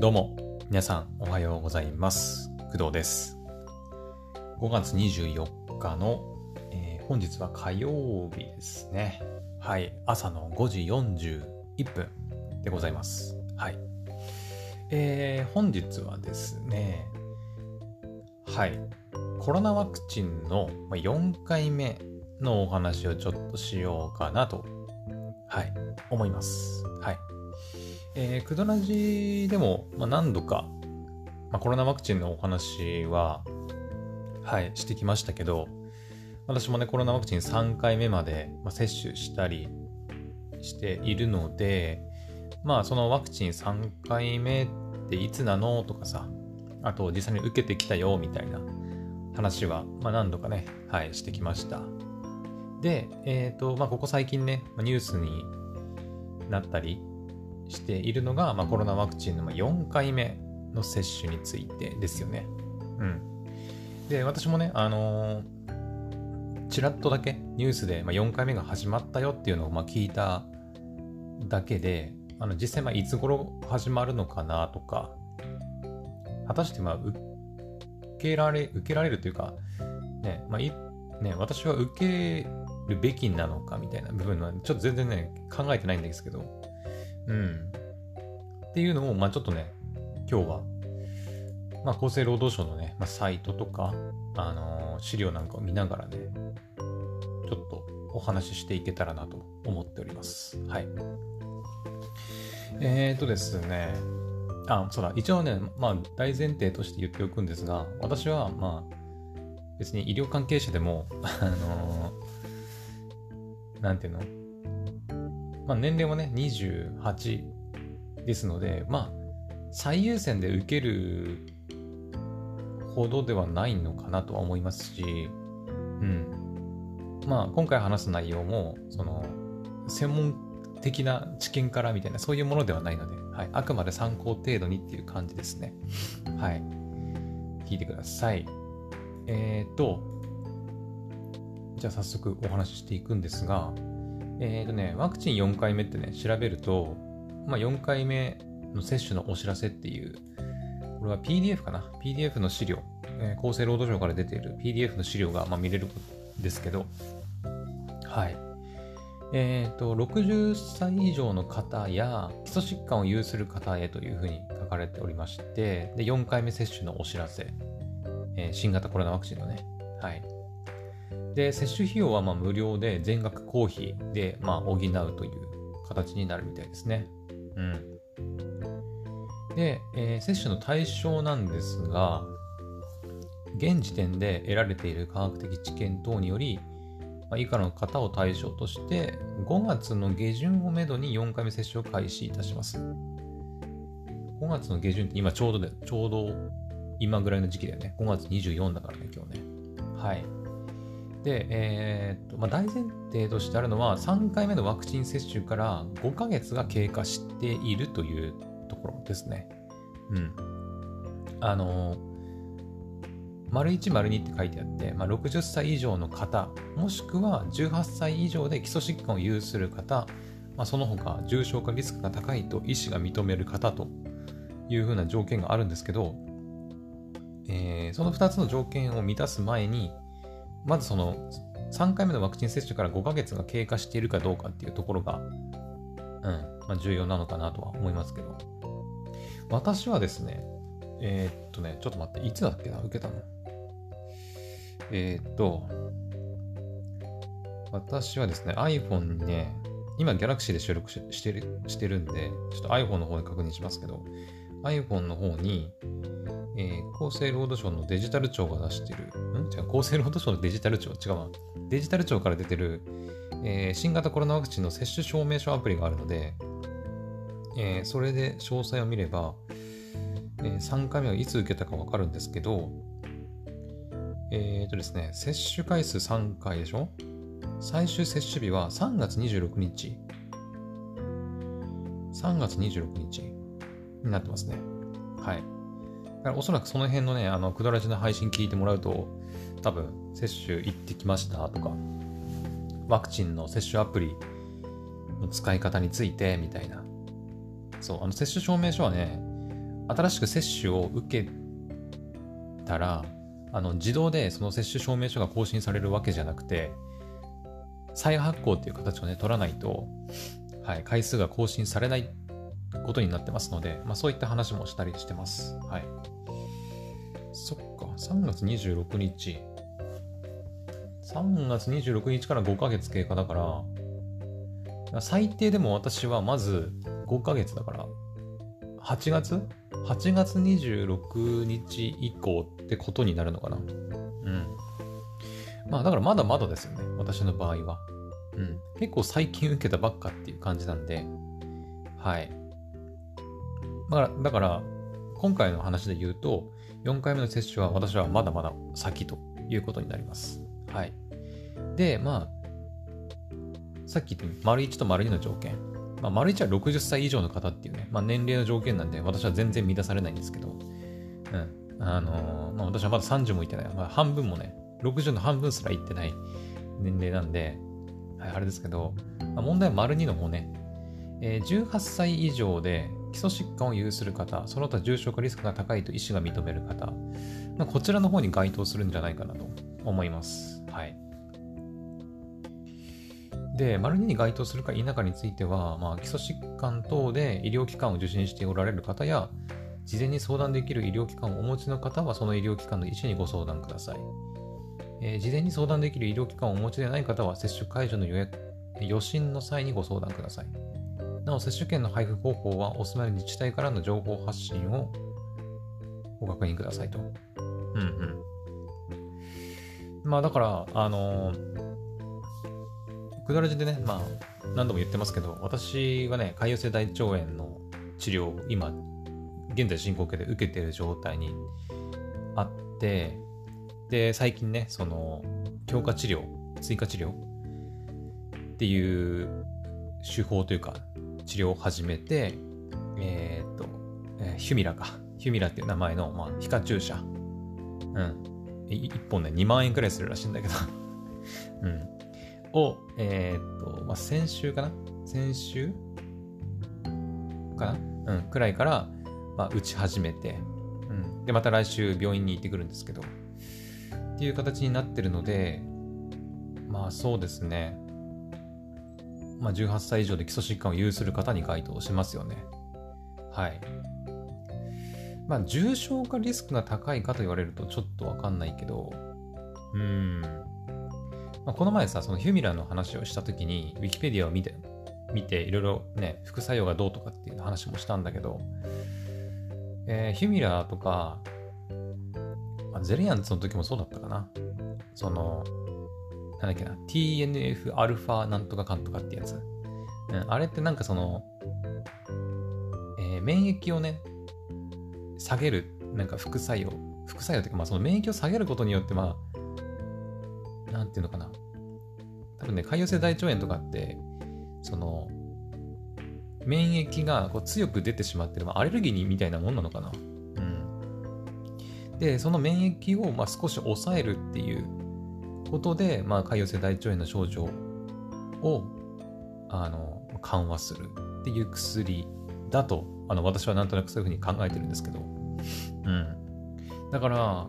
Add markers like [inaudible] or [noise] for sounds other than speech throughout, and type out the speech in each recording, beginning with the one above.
どうも、皆さんおはようございます。工藤です。5月24日の、えー本日は火曜日ですね。はい、朝の5時41分でございます。はい。えー本日はですね、はい、コロナワクチンの4回目のお話をちょっとしようかなと、はい、思います。はい。えー、クドラジでも、まあ、何度か、まあ、コロナワクチンのお話は、はい、してきましたけど、私もね、コロナワクチン3回目まで、まあ、接種したりしているので、まあ、そのワクチン3回目っていつなのとかさ、あと実際に受けてきたよみたいな話は、まあ、何度かね、はい、してきました。で、えっ、と、まあ、ここ最近ね、ニュースになったりしているのが、まあ、コロナワクチンのま4回目の接種についてですよね。うん。で、私もね、あのーちらっとだけニュースで、まあ、4回目が始まったよっていうのをまあ聞いただけで、あの実際まあいつ頃始まるのかなとか、果たしてまあ受けられ、受けられるというか、ね、まあいね、私は受けるべきなのかみたいな部分はちょっと全然ね、考えてないんですけど、うん。っていうのを、まあちょっとね、今日は、まあ厚生労働省のね、まあ、サイトとか、あのー資料なんかを見ながらね、ちょっとお話ししていけたらなと思っております。はい。えーとですね、あ、そうだ、一応ね、まあ大前提として言っておくんですが、私はまあ、別に医療関係者でも、あのーなんていうの？まあ年齢もね、28ですので、まあ、最優先で受けるほどではないのかなとは思いますし、うん。まあ、今回話す内容も、その、専門的な知見からみたいな、そういうものではないので、はい。あくまで参考程度にっていう感じですね。はい。聞いてください。えーと、じゃあ早速お話ししていくんですが、えーとね、ワクチン4回目ってね、調べると、まあ、4回目の接種のお知らせっていう、これは PDF かな ?PDF の資料、えー厚生労働省から出ている PDF の資料が、まあ、見れるんですけど、はい。えっ、と、60歳以上の方や基礎疾患を有する方へというふうに書かれておりまして、で、4回目接種のお知らせ、えー新型コロナワクチンのね、はい。で、接種費用はまあ無料で全額公費でまあ補うという形になるみたいですね。うん。で、えー接種の対象なんですが、現時点で得られている科学的知見等により、まあ、以下の方を対象として、5月の下旬をめどに4回目接種を開始いたします。5月の下旬って今ちょうどで、ちょうど今ぐらいの時期だよね。5月24だからね、今日ね。はい。で、えーっと、まあ、大前提としてあるのは、3回目のワクチン接種から5ヶ月が経過しているというところですね。うん。あのー、丸1丸2って書いてあって、まあ、60歳以上の方、もしくは18歳以上で基礎疾患を有する方、まあ、その他重症化リスクが高いと医師が認める方というふうな条件があるんですけど、えーその2つの条件を満たす前に、まずその3回目のワクチン接種から5ヶ月が経過しているかどうかっていうところが、うん、まあ、重要なのかなとは思いますけど。私はですね、えーっとね、ちょっと待って、いつだっけな、受けたの？えーっと、私はですね、iPhone にね、今 Galaxy で収録してるしてるんで、ちょっと iPhone の方で確認しますけど、iPhone の方に、えー厚生労働省のデジタル庁が出してる、ん？違う、厚生労働省のデジタル庁、違うわ。デジタル庁から出てる、えー新型コロナワクチンの接種証明書アプリがあるので、えーそれで詳細を見れば、えー3回目はいつ受けたかわかるんですけど、えっ、とですね、接種回数3回でしょ？最終接種日は3月26日。3月26日になってますね。はい。だからおそらくその辺のね、あの、くだらじの配信聞いてもらうと、多分、接種行ってきましたとか、ワクチンの接種アプリの使い方についてみたいな。そう、あの、接種証明書はね、新しく接種を受けたら、あの自動でその接種証明書が更新されるわけじゃなくて、再発行っていう形をね、取らないと、はい、回数が更新されないことになってますので、まあ、そういった話もしたりしてます。はい。そっか、3月26日。3月26日から5ヶ月経過だから、最低でも私はまず5ヶ月だから、8月 ?8 月26日以降ってことになるのかなうん。まあだからまだまだですよね。私の場合は。うん。結構最近受けたばっかっていう感じなんで、はい。だから、だから今回の話で言うと、4回目の接種は私はまだまだ先ということになります。はい。で、まあ、さっき言った丸1と丸2の条件。まあ、丸1は60歳以上の方っていうね、まあ、年齢の条件なんで、私は全然満たされないんですけど、うん。あのー、まあ、私はまだ30もいってない。まあ、半分もね、60の半分すらいってない年齢なんで、はい、あれですけど、まあ、問題は丸2の方ね、えー、18歳以上で基礎疾患を有する方、その他重症化リスクが高いと医師が認める方、ま、こちらの方に該当するんじゃないかなと思います。はい。で、丸2に該当するか否かについては、まあ、基礎疾患等で医療機関を受診しておられる方や、事前に相談できる医療機関をお持ちの方は、その医療機関の医師にご相談ください。えー、事前に相談できる医療機関をお持ちでない方は、接種解除の予約、予診の際にご相談ください。なお、接種券の配布方法は、お住まいの自治体からの情報発信をご確認くださいと。うんうん。まあ、だから、あのーくだらじでね、まあ、何度も言ってますけど、私はね、潰瘍性大腸炎の治療を今、現在進行形で受けている状態にあって、で、最近ね、その、強化治療、追加治療っていう手法というか、治療を始めて、えー、っと、えー、ヒュミラか。ヒュミラっていう名前の、まあ、皮下注射。うん。1本ね、2万円くらいするらしいんだけど [laughs] うん。を、えー、っと、まあ、先週かな？先週？かな？うん、くらいから、まあ、打ち始めて、うん。で、また来週病院に行ってくるんですけど、っていう形になってるので、まあそうですね。まあ18歳以上で基礎疾患を有する方に該当しますよね。はい。まあ重症化リスクが高いかと言われるとちょっとわかんないけど、うーん。まあ、この前さ、そのヒュミラーの話をしたときに、ウィキペディアを見て、見て、いろいろね、副作用がどうとかっていう話もしたんだけど、えー、ヒュミラーとか、まあ、ゼリアンツの時もそうだったかな。その、なんだっけな、TNF-α なんとかかんとかってやつ。うん、あれってなんかその、えー、免疫をね、下げる、なんか副作用、副作用っていうか、まあその免疫を下げることによって、まあ、なんていうのかな。多分ね、潰瘍性大腸炎とかって、その、免疫がこう強く出てしまってる、まあ、アレルギーみたいなもんなのかな。うん。で、その免疫をまあ少し抑えるっていうことで、まあ、潰瘍性大腸炎の症状をあの緩和するっていう薬だと、あの私はなんとなくそういうふうに考えてるんですけど、うん。だから、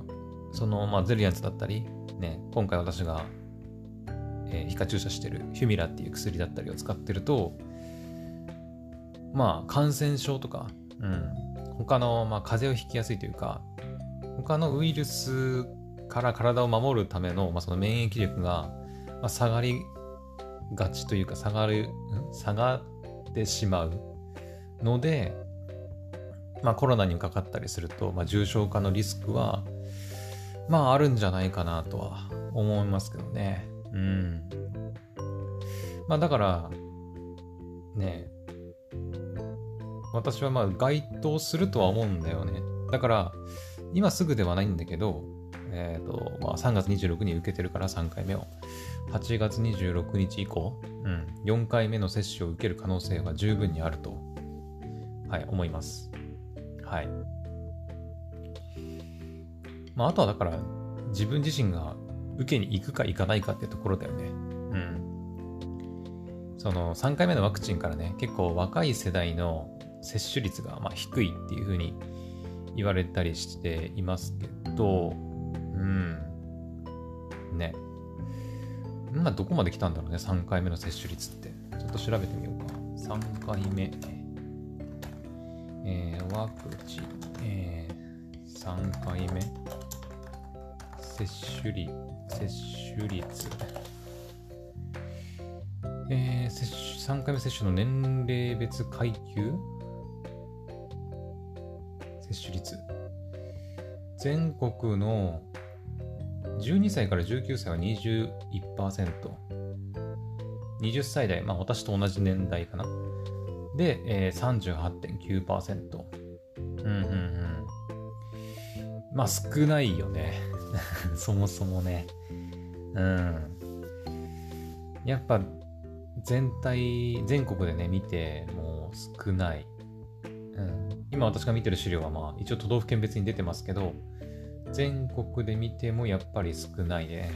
その、まあ、ゼリアンツだったり、ね、今回私が、えー、皮下注射してるヒュミラっていう薬だったりを使ってると、まあ、感染症とか、うん、他の、まあ、風邪をひきやすいというか、他のウイルスから体を守るための、まあ、その免疫力が、まあ、下がりがちというか、下がる、下がってしまうので、まあ、コロナにかかったりすると、まあ、重症化のリスクは、まああるんじゃないかなとは思いますけどね。うん。まあだから、ね、私はまあ該当するとは思うんだよね。だから、今すぐではないんだけど、えっ、ー、と、まあ3月26日受けてるから3回目を。8月26日以降、うん、4回目の接種を受ける可能性は十分にあると、はい、思います。はい。まあ、あとはだから、自分自身が受けに行くか行かないかってところだよね。うん。その3回目のワクチンからね、結構若い世代の接種率がまあ低いっていうふうに言われたりしていますけど、うん。ね。まあ、どこまで来たんだろうね、3回目の接種率って。ちょっと調べてみようか。3回目。えー、ワクチン、えー、3回目。接種率、接種率。えー、接種3回目接種の年齢別階級？接種率。全国の12歳から19歳は21%。20歳代、まあ私と同じ年代かな。で、えー、38.9%。うんうんうん。まあ少ないよね。[laughs] そもそもね。うん。やっぱ全体、全国でね、見ても少ない。うん。今私が見てる資料はまあ一応都道府県別に出てますけど、全国で見てもやっぱり少ないね。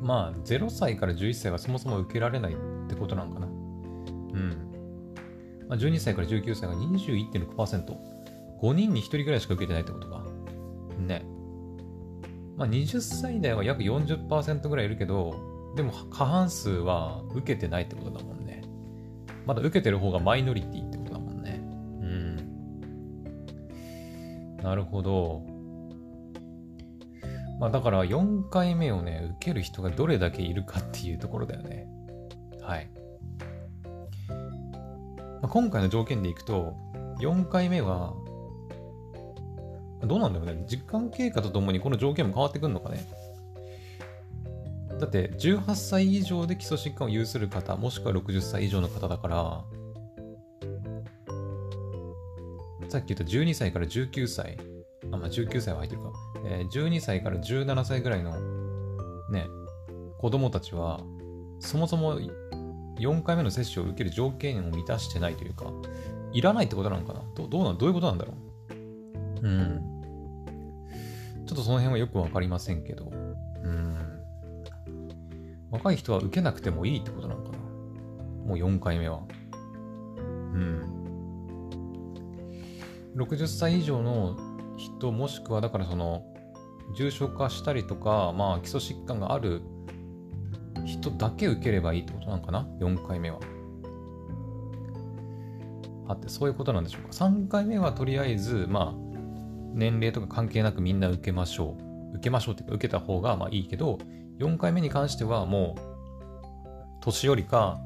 まあ0歳から11歳はそもそも受けられないってことなんかな。うん。まあ、12歳から19歳が21.6%。5人に1人ぐらいしか受けてないってことか。ね。まあ20歳代は約40%ぐらいいるけど、でも過半数は受けてないってことだもんね。まだ受けてる方がマイノリティなるほど。まあだから4回目をね、受ける人がどれだけいるかっていうところだよね。はい。まあ、今回の条件でいくと、4回目は、どうなんだろうね。時間経過とともにこの条件も変わってくるのかね。だって18歳以上で基礎疾患を有する方、もしくは60歳以上の方だから、さっき言った12歳から19歳、あ、まあ、19歳は入ってるか、えー、12歳から17歳ぐらいのね、子供たちは、そもそも4回目の接種を受ける条件を満たしてないというか、いらないってことなのかな？どどうなどういうことなんだろう？うん。ちょっとその辺はよくわかりませんけど、うん。若い人は受けなくてもいいってことなのかな？もう4回目は。うん。60歳以上の人、もしくはだからその、重症化したりとか、まあ基礎疾患がある人だけ受ければいいってことなのかな ?4 回目は。あって、そういうことなんでしょうか。3回目はとりあえず、まあ、年齢とか関係なくみんな受けましょう。受けましょうっていうか、受けた方がまあいいけど、4回目に関してはもう、年寄りか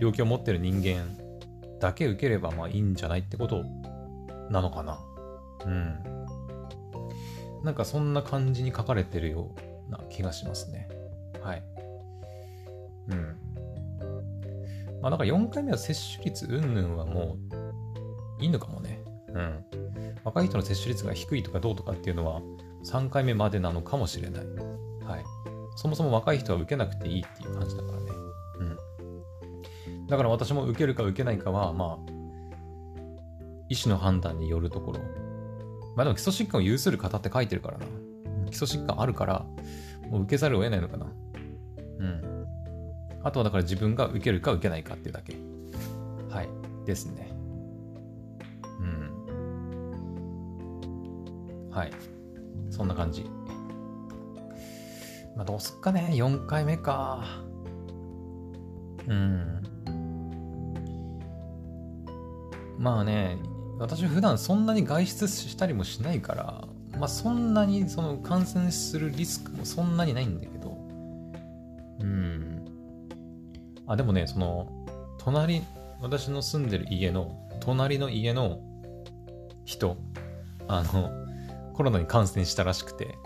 病気を持ってる人間だけ受ければまあいいんじゃないってことなのかな？うん。なんかそんな感じに書かれてるような気がしますね。はい。うん。まあだか4回目は接種率云々はもういいのかもね。うん。若い人の接種率が低いとかどうとかっていうのは3回目までなのかもしれない。はい。そもそも若い人は受けなくていいっていう感じだからね。うん。だから私も受けるか受けないかは、まあ、医師の判断によるところ。まあでも基礎疾患を有する方って書いてるからな。基礎疾患あるから、もう受けざるを得ないのかな。うん。あとはだから自分が受けるか受けないかっていうだけ。はい。ですね。うん。はい。そんな感じ。まあ、どうすっかね、4回目か。うん。まあね、私普段そんなに外出したりもしないから、まあそんなにその感染するリスクもそんなにないんだけど、うん。あ、でもね、その、隣、私の住んでる家の、隣の家の人、あの、コロナに感染したらしくて、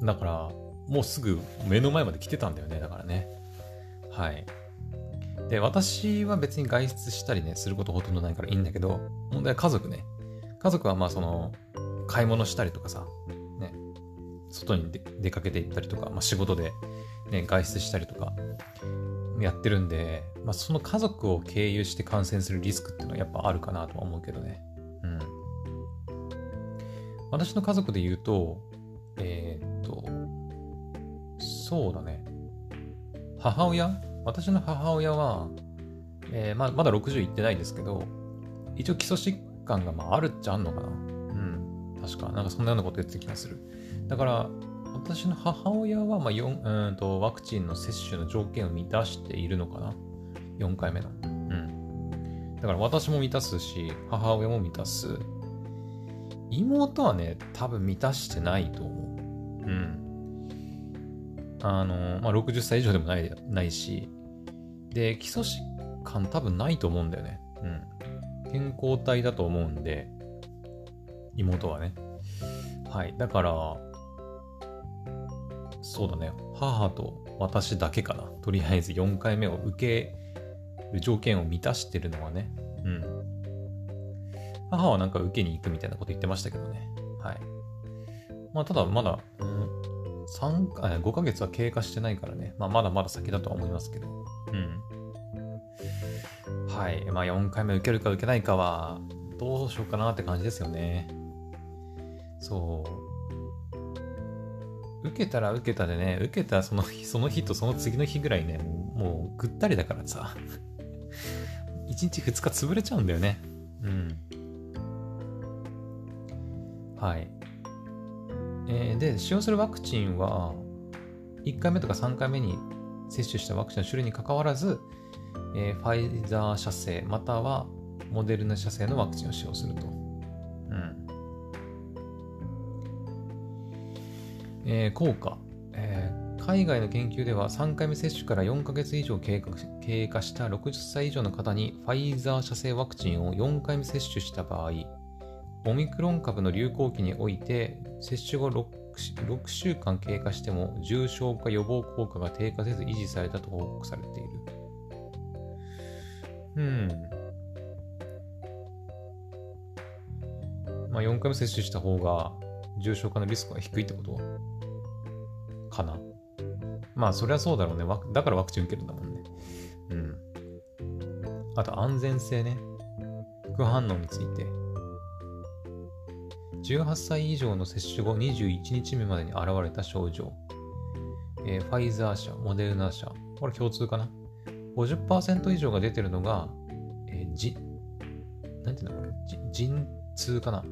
うん。だから、もうすぐ目の前まで来てたんだよね、だからね。はい。で、私は別に外出したりね、することほとんどないからいいんだけど、問題は家族ね。家族はまあその、買い物したりとかさ、ね、外に出かけて行ったりとか、まあ仕事でね、外出したりとか、やってるんで、まあその家族を経由して感染するリスクっていうのはやっぱあるかなとは思うけどね。うん。私の家族で言うと、えー、っと、そうだね。母親私の母親は、えー、まあまだ60いってないですけど、一応基礎疾患がまああるっちゃあんのかな。うん。確か、なんかそんなようなこと言ってた気がする。だから、私の母親は、まあ、うんとワクチンの接種の条件を満たしているのかな。4回目の。うん。だから私も満たすし、母親も満たす。妹はね、多分満たしてないと思う。うん。あの、まあ、60歳以上でもないないし、で、基礎疾患多分ないと思うんだよね。うん。健康体だと思うんで、妹はね。はい。だから、そうだね。母と私だけかな。とりあえず4回目を受ける条件を満たしてるのはね。うん。母はなんか受けに行くみたいなこと言ってましたけどね。はい。まあ、ただまだ、うん、3、5ヶ月は経過してないからね。まあ、まだまだ先だとは思いますけど。うん。はい。まあ、4回目受けるか受けないかは、どうしようかなって感じですよね。そう。受けたら受けたでね、受けたその日、その日とその次の日ぐらいね、もうぐったりだからさ。[laughs] 1日2日潰れちゃうんだよね。うん。はい。えー、で、使用するワクチンは、1回目とか3回目に接種したワクチンの種類にかかわらず、えー、ファイザー社製またはモデルナ社製のワクチンを使用すると。うん。えー、効果、えー、海外の研究では3回目接種から4ヶ月以上経過経過した60歳以上の方にファイザー社製ワクチンを4回目接種した場合、オミクロン株の流行期において、接種後 6, 6週間経過しても重症化予防効果が低下せず維持されたと報告されている。うん。まあ、4回目接種した方が重症化のリスクが低いってことかな。まあ、そりゃそうだろうね。だからワクチン受けるんだもんね。うん。あと、安全性ね。副反応について。18歳以上の接種後21日目までに現れた症状。えー、ファイザー社、モデルナ社。これ共通かな ?50% 以上が出てるのが、えー、じ、なんていうのこれ陣痛かな？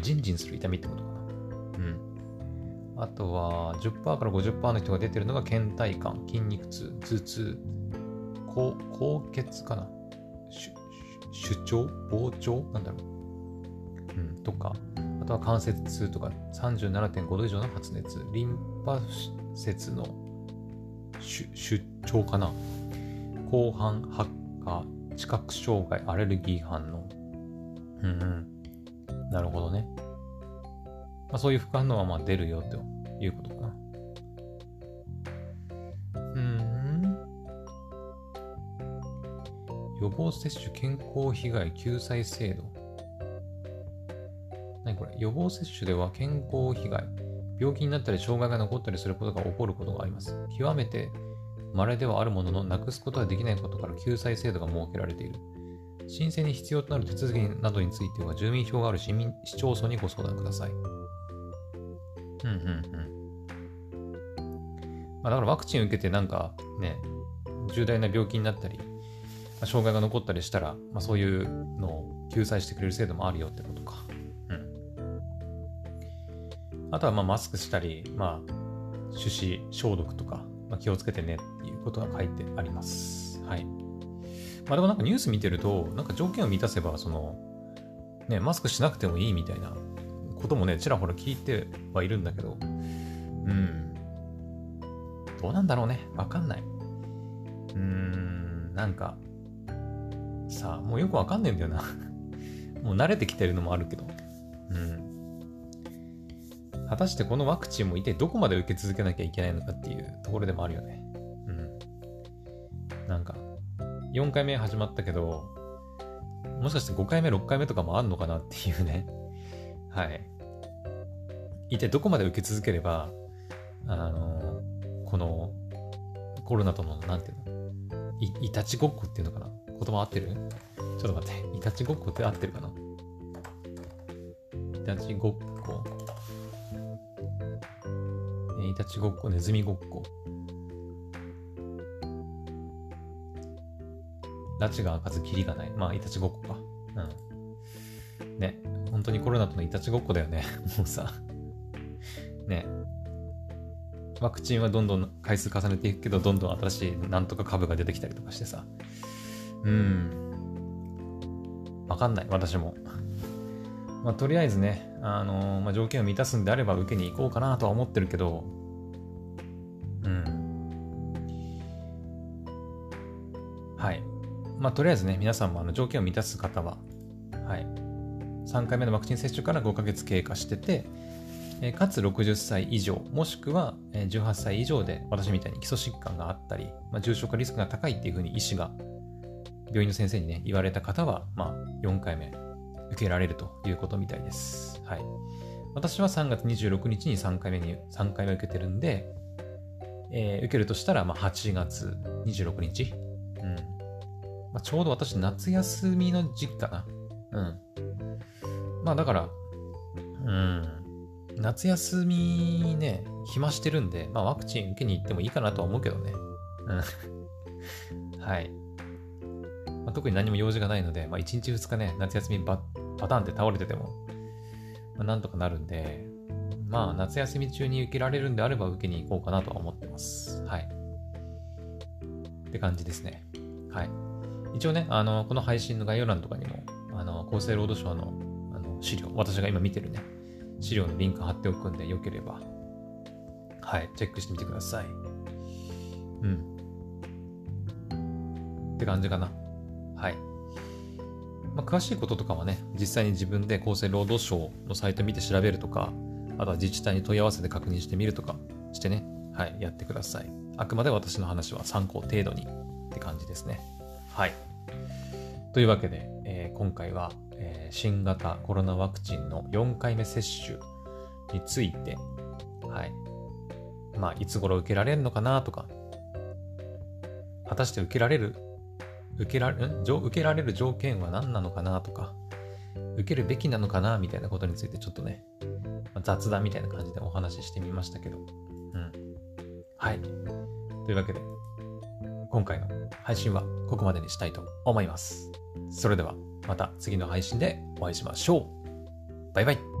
ジンジンする痛みってことかな？うん。あとは、10%から50%の人が出てるのが倦怠感、筋肉痛、頭痛、高高血かな？主張？膨張？なんだろう？うん、とか、あとは関節痛とか37.5度以上の発熱、リンパ節の出張かな後半発火、知覚障害、アレルギー反応。うんうん。なるほどね。まあ、そういう副反応はまあ出るよということかな。うん。予防接種健康被害救済制度。予防接種では健康被害、病気になったり障害が残ったりすることが起こることがあります。極めて稀ではあるものの、なくすことができないことから救済制度が設けられている。申請に必要となる手続きなどについては、住民票がある市民市町村にご相談ください。うんうんうん。まあ、だからワクチン受けてなんかね、重大な病気になったり、障害が残ったりしたら、まあ、そういうのを救済してくれる制度もあるよってことか。あとはまあマスクしたり、まあ、手指消毒とか、まあ、気をつけてねっていうことが書いてあります。はい。まあでもなんかニュース見てると、なんか条件を満たせば、その、ね、マスクしなくてもいいみたいなこともね、ちらほら聞いてはいるんだけど、うん。どうなんだろうね。わかんない。うーん、なんか、さあ、もうよくわかんないんだよな。[laughs] もう慣れてきてるのもあるけど。うん。果たしてこのワクチンも一体どこまで受け続けなきゃいけないのかっていうところでもあるよね。うん。なんか、4回目始まったけど、もしかして5回目、6回目とかもあんのかなっていうね。はい。一体どこまで受け続ければ、あの、このコロナとの、なんていうの？い、いたちごっこっていうのかな？言葉合ってる？ちょっと待って。いたちごっこって合ってるかな？いたちごっこ。いたちごっこ、ネズミごっこ。拉致が開かずキリがない。まあ、いたちごっこか。うん。ね、本当にコロナとのいたちごっこだよね。[laughs] もうさ。ね。ワクチンはどんどん回数重ねていくけど、どんどん新しいなんとか株が出てきたりとかしてさ。うん。わかんない、私も。まあ、とりあえずね、あのー、まあ、条件を満たすんであれば受けに行こうかなとは思ってるけど、はい。まあ、とりあえずね、皆さんもあの条件を満たす方は、はい。3回目のワクチン接種から5ヶ月経過してて、えかつ60歳以上、もしくは18歳以上で私みたいに基礎疾患があったり、まあ、重症化リスクが高いっていうふうに医師が病院の先生にね、言われた方は、まあ、4回目受けられるということみたいです。はい。私は3月26日に3回目に、3回目受けてるんで、えー、受けるとしたら、まあ、8月26日。うん。まあ、ちょうど私、夏休みの時期かな。うん。まあ、だから、うん。夏休みね、暇してるんで、まあ、ワクチン受けに行ってもいいかなとは思うけどね。うん。[laughs] はい。まあ、特に何も用事がないので、まあ、1日2日ね、夏休みバパタンって倒れてても、まあ、なんとかなるんで、まあ、夏休み中に受けられるんであれば受けに行こうかなとは思ってます。はい。って感じですね。はい。一応ね、あの、この配信の概要欄とかにも、あの、厚生労働省のあの資料、私が今見てるね、資料のリンク貼っておくんで、よければ、はい、チェックしてみてください。うん。って感じかな。はい。まあ、詳しいこととかはね、実際に自分で厚生労働省のサイト見て調べるとか、あとは自治体に問い合わせて確認してみるとかしてね、はい、やってください。あくまで私の話は参考程度にって感じですね。はい。というわけで、えー、今回は、えー、新型コロナワクチンの4回目接種について、はい。まあ、いつ頃受けられるのかなとか、果たして受けられる受けられ受けられる条件は何なのかなとか、受けるべきなのかなみたいなことについてちょっとね、雑談みたいな感じでお話ししてみましたけど。うん。はい。というわけで、今回の配信はここまでにしたいと思います。それではまた次の配信でお会いしましょう。バイバイ。